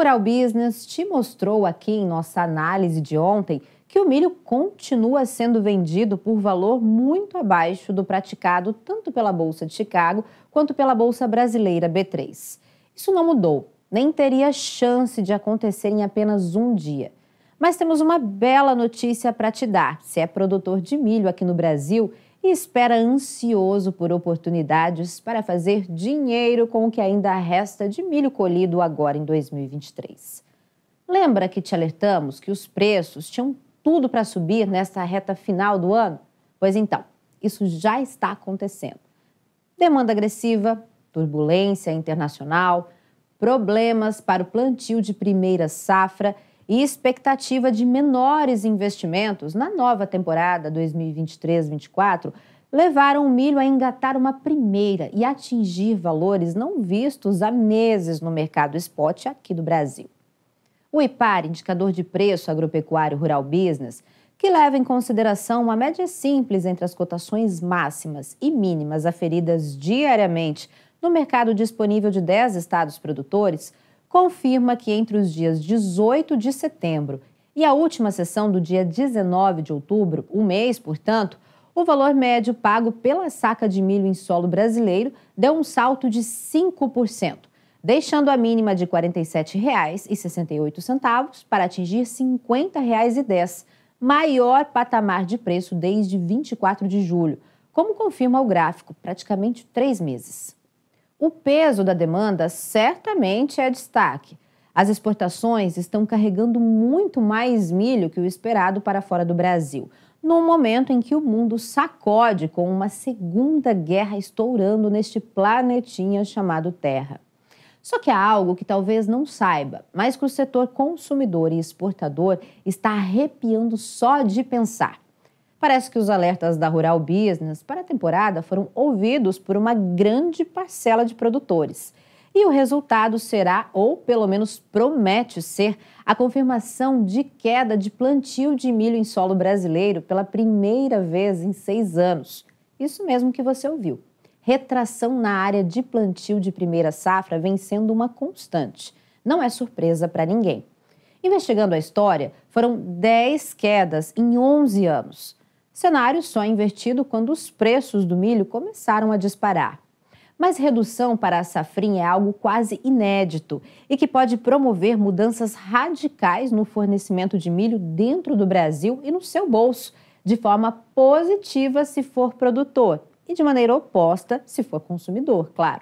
Rural Business te mostrou aqui em nossa análise de ontem que o milho continua sendo vendido por valor muito abaixo do praticado tanto pela Bolsa de Chicago quanto pela Bolsa Brasileira B3. Isso não mudou, nem teria chance de acontecer em apenas um dia. Mas temos uma bela notícia para te dar. Se é produtor de milho aqui no Brasil e espera ansioso por oportunidades para fazer dinheiro com o que ainda resta de milho colhido agora em 2023. Lembra que te alertamos que os preços tinham tudo para subir nesta reta final do ano? Pois então, isso já está acontecendo. Demanda agressiva, turbulência internacional, problemas para o plantio de primeira safra e expectativa de menores investimentos na nova temporada 2023-24 levaram o milho a engatar uma primeira e atingir valores não vistos há meses no mercado spot aqui do Brasil. O IPAR, indicador de preço agropecuário rural business, que leva em consideração uma média simples entre as cotações máximas e mínimas aferidas diariamente no mercado disponível de 10 estados produtores, confirma que entre os dias 18 de setembro e a última sessão do dia 19 de outubro, um mês, portanto, o valor médio pago pela saca de milho em solo brasileiro deu um salto de 5%, deixando a mínima de R$ 47,68 para atingir R$ 50,10, maior patamar de preço desde 24 de julho, como confirma o gráfico, praticamente três meses. O peso da demanda certamente é destaque. As exportações estão carregando muito mais milho que o esperado para fora do Brasil, no momento em que o mundo sacode com uma segunda guerra estourando neste planetinha chamado Terra. Só que há algo que talvez não saiba, mas que o setor consumidor e exportador está arrepiando só de pensar. Parece que os alertas da Rural Business para a temporada foram ouvidos por uma grande parcela de produtores. E o resultado será, ou pelo menos promete ser, a confirmação de queda de plantio de milho em solo brasileiro pela primeira vez em seis anos. Isso mesmo que você ouviu. Retração na área de plantio de primeira safra vem sendo uma constante. Não é surpresa para ninguém. Investigando a história, foram 10 quedas em 11 anos. Cenário só invertido quando os preços do milho começaram a disparar. Mas redução para a safrinha é algo quase inédito e que pode promover mudanças radicais no fornecimento de milho dentro do Brasil e no seu bolso, de forma positiva se for produtor e de maneira oposta se for consumidor, claro.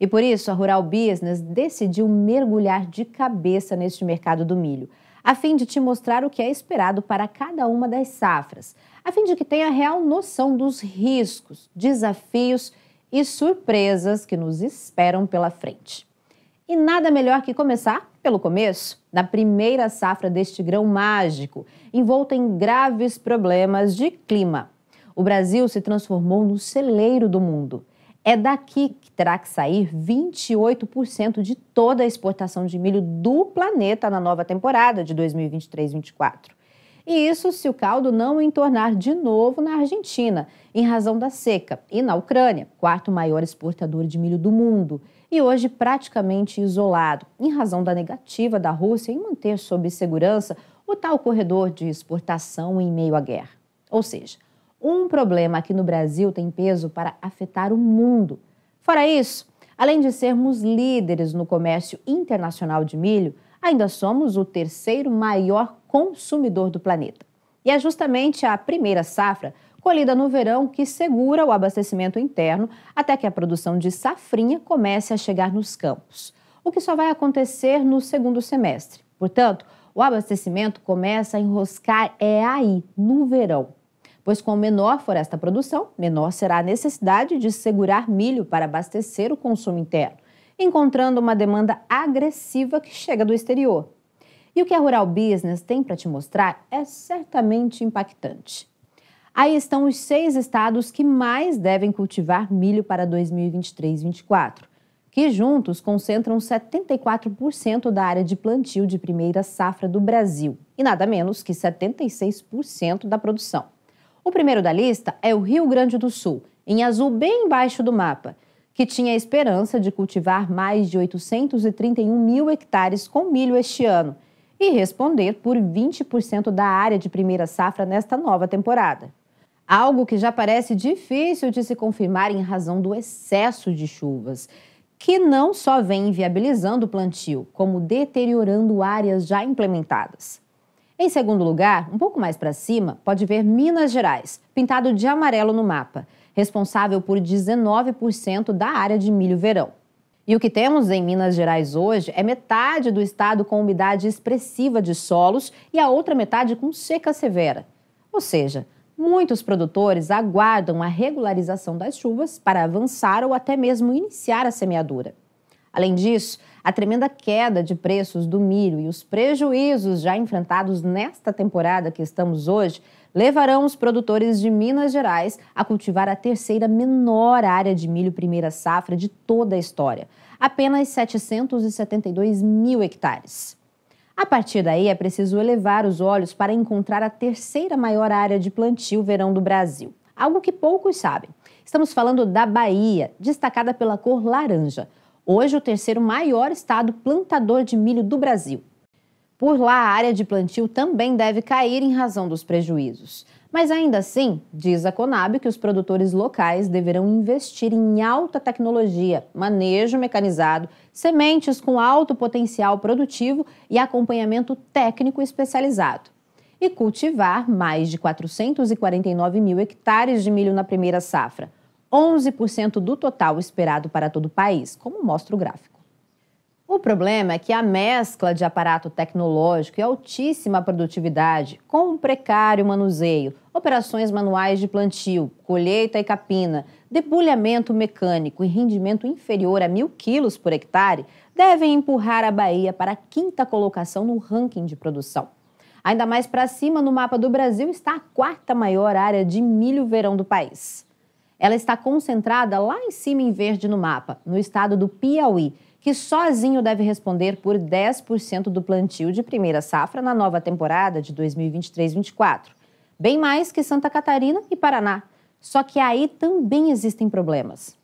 E por isso a Rural Business decidiu mergulhar de cabeça neste mercado do milho, a fim de te mostrar o que é esperado para cada uma das safras, a fim de que tenha real noção dos riscos, desafios e surpresas que nos esperam pela frente. E nada melhor que começar pelo começo, na primeira safra deste grão mágico, envolto em graves problemas de clima. O Brasil se transformou no celeiro do mundo. É daqui que terá que sair 28% de toda a exportação de milho do planeta na nova temporada de 2023-24. E isso se o caldo não entornar de novo na Argentina, em razão da seca, e na Ucrânia, quarto maior exportador de milho do mundo, e hoje praticamente isolado, em razão da negativa da Rússia em manter sob segurança o tal corredor de exportação em meio à guerra. Ou seja, um problema aqui no Brasil tem peso para afetar o mundo. Fora isso, além de sermos líderes no comércio internacional de milho, ainda somos o terceiro maior consumidor do planeta. E é justamente a primeira safra, colhida no verão, que segura o abastecimento interno até que a produção de safrinha comece a chegar nos campos, o que só vai acontecer no segundo semestre. Portanto, o abastecimento começa a enroscar é aí, no verão pois com menor for esta produção, menor será a necessidade de segurar milho para abastecer o consumo interno, encontrando uma demanda agressiva que chega do exterior. E o que a Rural Business tem para te mostrar é certamente impactante. Aí estão os seis estados que mais devem cultivar milho para 2023-24, que juntos concentram 74% da área de plantio de primeira safra do Brasil e nada menos que 76% da produção. O primeiro da lista é o Rio Grande do Sul, em azul bem embaixo do mapa, que tinha a esperança de cultivar mais de 831 mil hectares com milho este ano e responder por 20% da área de primeira safra nesta nova temporada. Algo que já parece difícil de se confirmar em razão do excesso de chuvas, que não só vem inviabilizando o plantio, como deteriorando áreas já implementadas. Em segundo lugar, um pouco mais para cima, pode ver Minas Gerais, pintado de amarelo no mapa responsável por 19% da área de milho verão. E o que temos em Minas Gerais hoje é metade do estado com umidade expressiva de solos e a outra metade com seca severa. Ou seja, muitos produtores aguardam a regularização das chuvas para avançar ou até mesmo iniciar a semeadura. Além disso, a tremenda queda de preços do milho e os prejuízos já enfrentados nesta temporada que estamos hoje levarão os produtores de Minas Gerais a cultivar a terceira menor área de milho primeira safra de toda a história, apenas 772 mil hectares. A partir daí, é preciso elevar os olhos para encontrar a terceira maior área de plantio verão do Brasil, algo que poucos sabem. Estamos falando da Bahia, destacada pela cor laranja. Hoje, o terceiro maior estado plantador de milho do Brasil. Por lá, a área de plantio também deve cair em razão dos prejuízos. Mas ainda assim, diz a Conab que os produtores locais deverão investir em alta tecnologia, manejo mecanizado, sementes com alto potencial produtivo e acompanhamento técnico especializado. E cultivar mais de 449 mil hectares de milho na primeira safra, 11% do total esperado para todo o país, como mostra o gráfico. O problema é que a mescla de aparato tecnológico e altíssima produtividade, com um precário manuseio, operações manuais de plantio, colheita e capina, debulhamento mecânico e rendimento inferior a mil quilos por hectare, devem empurrar a Bahia para a quinta colocação no ranking de produção. Ainda mais para cima, no mapa do Brasil, está a quarta maior área de milho verão do país. Ela está concentrada lá em cima em verde no mapa, no estado do Piauí, que sozinho deve responder por 10% do plantio de primeira safra na nova temporada de 2023-24. Bem mais que Santa Catarina e Paraná. Só que aí também existem problemas.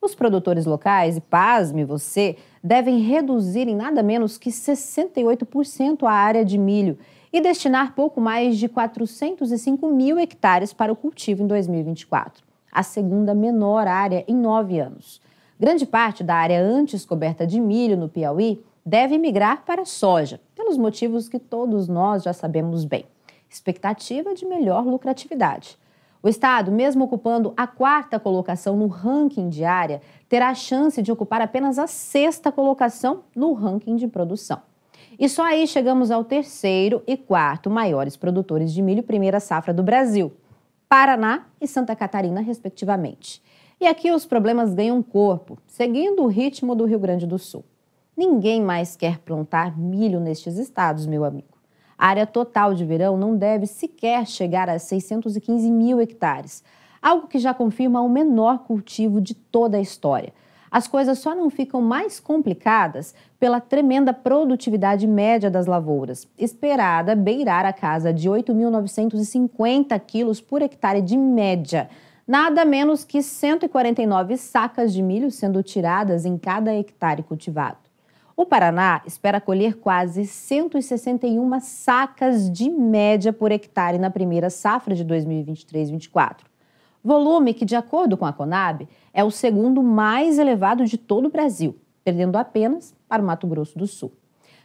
Os produtores locais, e pasme você, devem reduzir em nada menos que 68% a área de milho e destinar pouco mais de 405 mil hectares para o cultivo em 2024, a segunda menor área em nove anos. Grande parte da área antes coberta de milho no Piauí deve migrar para soja, pelos motivos que todos nós já sabemos bem. Expectativa de melhor lucratividade. O Estado, mesmo ocupando a quarta colocação no ranking de área, terá a chance de ocupar apenas a sexta colocação no ranking de produção. E só aí chegamos ao terceiro e quarto maiores produtores de milho primeira safra do Brasil, Paraná e Santa Catarina, respectivamente. E aqui os problemas ganham corpo, seguindo o ritmo do Rio Grande do Sul. Ninguém mais quer plantar milho nestes estados, meu amigo. A área total de verão não deve sequer chegar a 615 mil hectares, algo que já confirma o menor cultivo de toda a história. As coisas só não ficam mais complicadas pela tremenda produtividade média das lavouras, esperada beirar a casa de 8.950 quilos por hectare de média nada menos que 149 sacas de milho sendo tiradas em cada hectare cultivado. O Paraná espera colher quase 161 sacas de média por hectare na primeira safra de 2023-24. Volume que, de acordo com a Conab, é o segundo mais elevado de todo o Brasil, perdendo apenas para o Mato Grosso do Sul.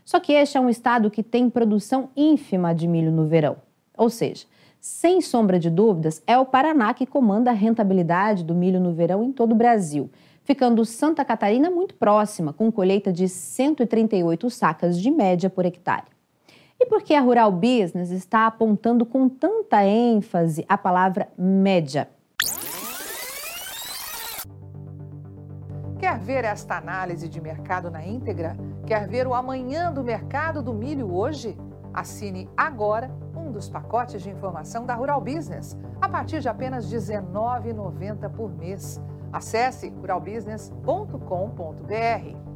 Só que este é um estado que tem produção ínfima de milho no verão, ou seja, sem sombra de dúvidas, é o Paraná que comanda a rentabilidade do milho no verão em todo o Brasil, ficando Santa Catarina muito próxima, com colheita de 138 sacas de média por hectare. E por que a Rural Business está apontando com tanta ênfase a palavra média? Ver esta análise de mercado na íntegra? Quer ver o amanhã do mercado do milho hoje? Assine agora um dos pacotes de informação da Rural Business, a partir de apenas R$ 19,90 por mês. Acesse ruralbusiness.com.br.